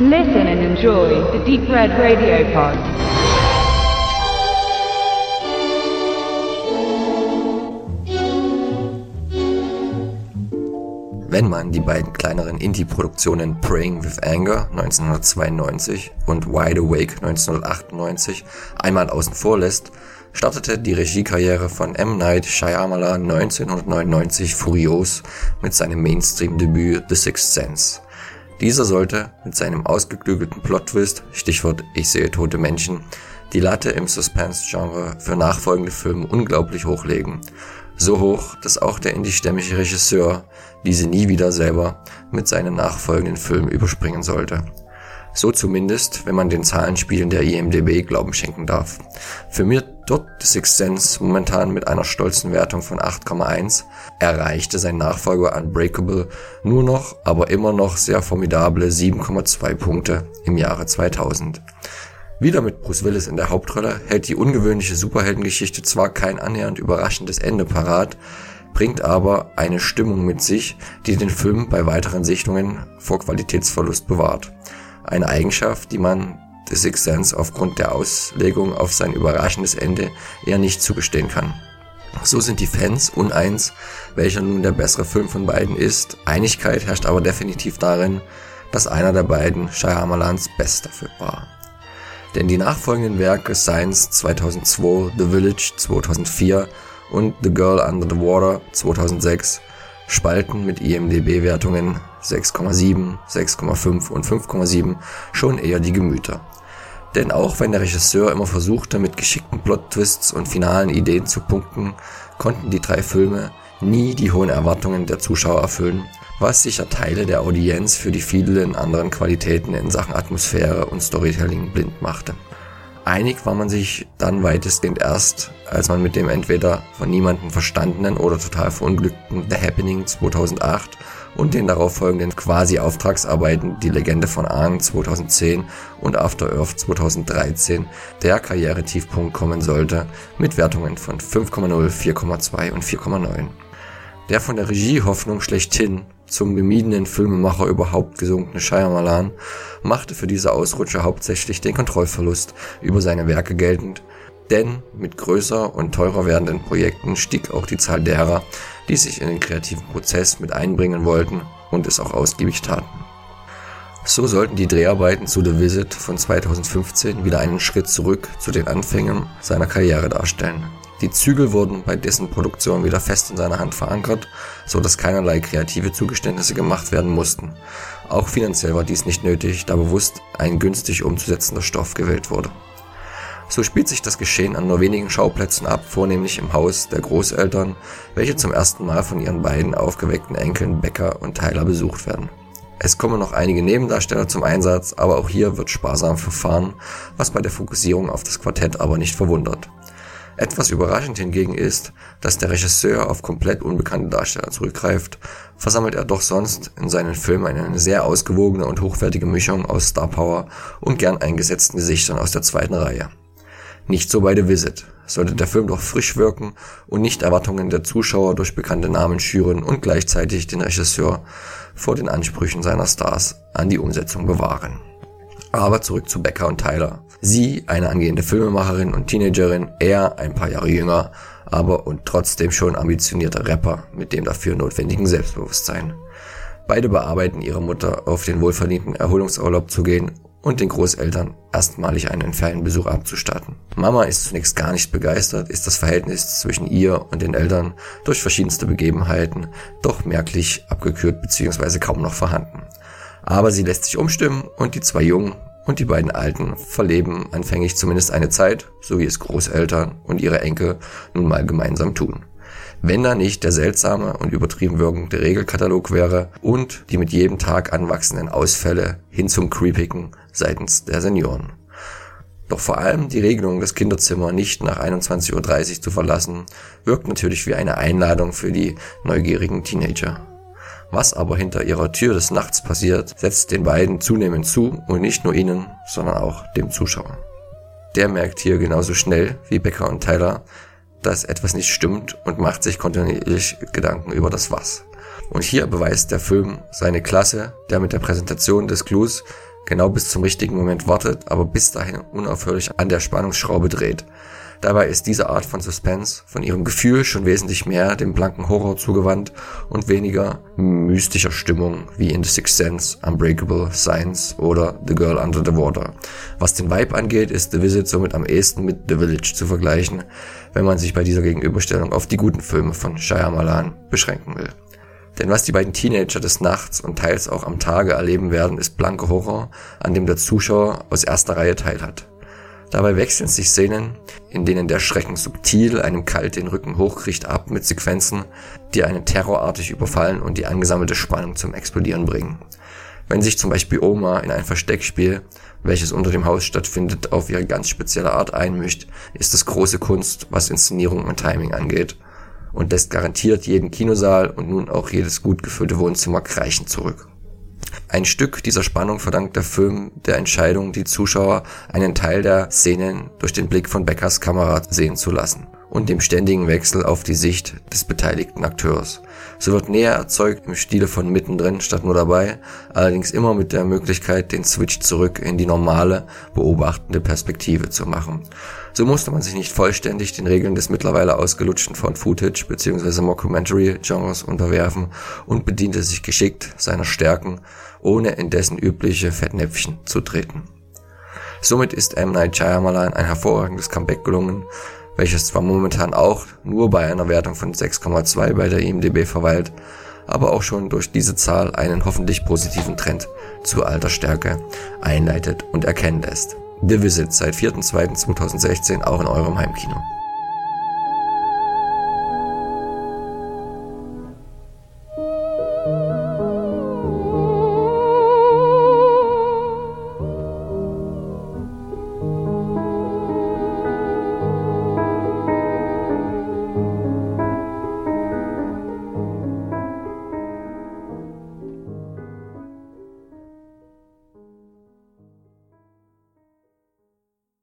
Listen and enjoy the Deep Red Radio Pod. Wenn man die beiden kleineren Indie-Produktionen Praying with Anger 1992 und Wide Awake 1998 einmal außen vor lässt, startete die Regiekarriere von M. Night Shyamalan 1999 furios mit seinem Mainstream-Debüt The Sixth Sense. Dieser sollte mit seinem ausgeklügelten Plot-Twist, Stichwort Ich sehe tote Menschen, die Latte im Suspense-Genre für nachfolgende Filme unglaublich hochlegen. So hoch, dass auch der indie-stämmige Regisseur diese nie wieder selber mit seinen nachfolgenden Filmen überspringen sollte. So zumindest, wenn man den Zahlenspielen der IMDB Glauben schenken darf. Für mich dort The Sixth Sense momentan mit einer stolzen Wertung von 8,1, erreichte sein Nachfolger Unbreakable nur noch, aber immer noch sehr formidable 7,2 Punkte im Jahre 2000. Wieder mit Bruce Willis in der Hauptrolle hält die ungewöhnliche Superheldengeschichte zwar kein annähernd überraschendes Ende parat, bringt aber eine Stimmung mit sich, die den Film bei weiteren Sichtungen vor Qualitätsverlust bewahrt. Eine Eigenschaft, die man The Sixth Sense aufgrund der Auslegung auf sein überraschendes Ende eher nicht zugestehen kann. So sind die Fans uneins, welcher nun der bessere Film von beiden ist. Einigkeit herrscht aber definitiv darin, dass einer der beiden Shyamalans bester Film war. Denn die nachfolgenden Werke Science 2002, The Village 2004 und The Girl Under the Water 2006 spalten mit IMDB-Wertungen 6,7, 6,5 und 5,7 schon eher die Gemüter. Denn auch wenn der Regisseur immer versuchte, mit geschickten Plot-Twists und finalen Ideen zu punkten, konnten die drei Filme nie die hohen Erwartungen der Zuschauer erfüllen, was sicher Teile der Audienz für die vielen anderen Qualitäten in Sachen Atmosphäre und Storytelling blind machte. Einig war man sich dann weitestgehend erst, als man mit dem entweder von niemandem verstandenen oder total verunglückten The Happening 2008 und den darauffolgenden quasi Auftragsarbeiten Die Legende von Aang 2010 und After Earth 2013 der Karrieretiefpunkt kommen sollte, mit Wertungen von 5,0, 4,2 und 4,9. Der von der Regiehoffnung schlechthin zum gemiedenen Filmemacher überhaupt gesunkene Shyamalan machte für diese Ausrutscher hauptsächlich den Kontrollverlust über seine Werke geltend, denn mit größer und teurer werdenden Projekten stieg auch die Zahl derer, die sich in den kreativen Prozess mit einbringen wollten und es auch ausgiebig taten. So sollten die Dreharbeiten zu The Visit von 2015 wieder einen Schritt zurück zu den Anfängen seiner Karriere darstellen. Die Zügel wurden bei dessen Produktion wieder fest in seiner Hand verankert, so dass keinerlei kreative Zugeständnisse gemacht werden mussten. Auch finanziell war dies nicht nötig, da bewusst ein günstig umzusetzender Stoff gewählt wurde. So spielt sich das Geschehen an nur wenigen Schauplätzen ab, vornehmlich im Haus der Großeltern, welche zum ersten Mal von ihren beiden aufgeweckten Enkeln Becker und Tyler besucht werden. Es kommen noch einige Nebendarsteller zum Einsatz, aber auch hier wird sparsam verfahren, was bei der Fokussierung auf das Quartett aber nicht verwundert. Etwas überraschend hingegen ist, dass der Regisseur auf komplett unbekannte Darsteller zurückgreift, versammelt er doch sonst in seinen Filmen eine sehr ausgewogene und hochwertige Mischung aus Star Power und gern eingesetzten Gesichtern aus der zweiten Reihe. Nicht so bei The Visit. Sollte der Film doch frisch wirken und nicht Erwartungen der Zuschauer durch bekannte Namen schüren und gleichzeitig den Regisseur vor den Ansprüchen seiner Stars an die Umsetzung bewahren. Aber zurück zu Becker und Tyler. Sie, eine angehende Filmemacherin und Teenagerin, er ein paar Jahre jünger, aber und trotzdem schon ambitionierter Rapper mit dem dafür notwendigen Selbstbewusstsein. Beide bearbeiten ihre Mutter auf den wohlverdienten Erholungsurlaub zu gehen und den Großeltern erstmalig einen Ferienbesuch abzustatten. Mama ist zunächst gar nicht begeistert, ist das Verhältnis zwischen ihr und den Eltern durch verschiedenste Begebenheiten doch merklich abgekühlt bzw. kaum noch vorhanden. Aber sie lässt sich umstimmen und die zwei Jungen und die beiden Alten verleben anfänglich zumindest eine Zeit, so wie es Großeltern und ihre Enkel nun mal gemeinsam tun. Wenn da nicht der seltsame und übertrieben wirkende Regelkatalog wäre und die mit jedem Tag anwachsenden Ausfälle hin zum Creepigen seitens der Senioren. Doch vor allem die Regelung, das Kinderzimmer nicht nach 21.30 Uhr zu verlassen, wirkt natürlich wie eine Einladung für die neugierigen Teenager. Was aber hinter ihrer Tür des Nachts passiert, setzt den beiden zunehmend zu und nicht nur ihnen, sondern auch dem Zuschauer. Der merkt hier genauso schnell wie Becker und Tyler, dass etwas nicht stimmt und macht sich kontinuierlich Gedanken über das Was. Und hier beweist der Film seine Klasse, der mit der Präsentation des Clues genau bis zum richtigen Moment wartet, aber bis dahin unaufhörlich an der Spannungsschraube dreht. Dabei ist diese Art von Suspense von ihrem Gefühl schon wesentlich mehr dem blanken Horror zugewandt und weniger mystischer Stimmung wie in The Sixth Sense, Unbreakable, Science oder The Girl Under the Water. Was den Vibe angeht, ist The Visit somit am ehesten mit The Village zu vergleichen, wenn man sich bei dieser Gegenüberstellung auf die guten Filme von Shyamalan beschränken will. Denn was die beiden Teenager des Nachts und teils auch am Tage erleben werden, ist blanke Horror, an dem der Zuschauer aus erster Reihe teilhat. Dabei wechseln sich Szenen, in denen der Schrecken subtil einem kalt den Rücken hochkriegt ab mit Sequenzen, die einen terrorartig überfallen und die angesammelte Spannung zum Explodieren bringen. Wenn sich zum Beispiel Oma in ein Versteckspiel, welches unter dem Haus stattfindet, auf ihre ganz spezielle Art einmischt, ist es große Kunst, was Inszenierung und Timing angeht und lässt garantiert jeden Kinosaal und nun auch jedes gut gefüllte Wohnzimmer kreischen zurück. Ein Stück dieser Spannung verdankt der Film der Entscheidung, die Zuschauer einen Teil der Szenen durch den Blick von Beckers Kamera sehen zu lassen und dem ständigen Wechsel auf die Sicht des beteiligten Akteurs. So wird näher erzeugt im Stile von mittendrin statt nur dabei, allerdings immer mit der Möglichkeit, den Switch zurück in die normale, beobachtende Perspektive zu machen. So musste man sich nicht vollständig den Regeln des mittlerweile ausgelutschten Found-Footage bzw. Mockumentary-Genres unterwerfen und bediente sich geschickt seiner Stärken, ohne in dessen übliche Fettnäpfchen zu treten. Somit ist M. Night Shyamalan ein hervorragendes Comeback gelungen, welches zwar momentan auch nur bei einer Wertung von 6,2 bei der IMDb verweilt, aber auch schon durch diese Zahl einen hoffentlich positiven Trend zu alter Stärke einleitet und erkennen lässt. The Visit seit 4.2.2016 auch in eurem Heimkino.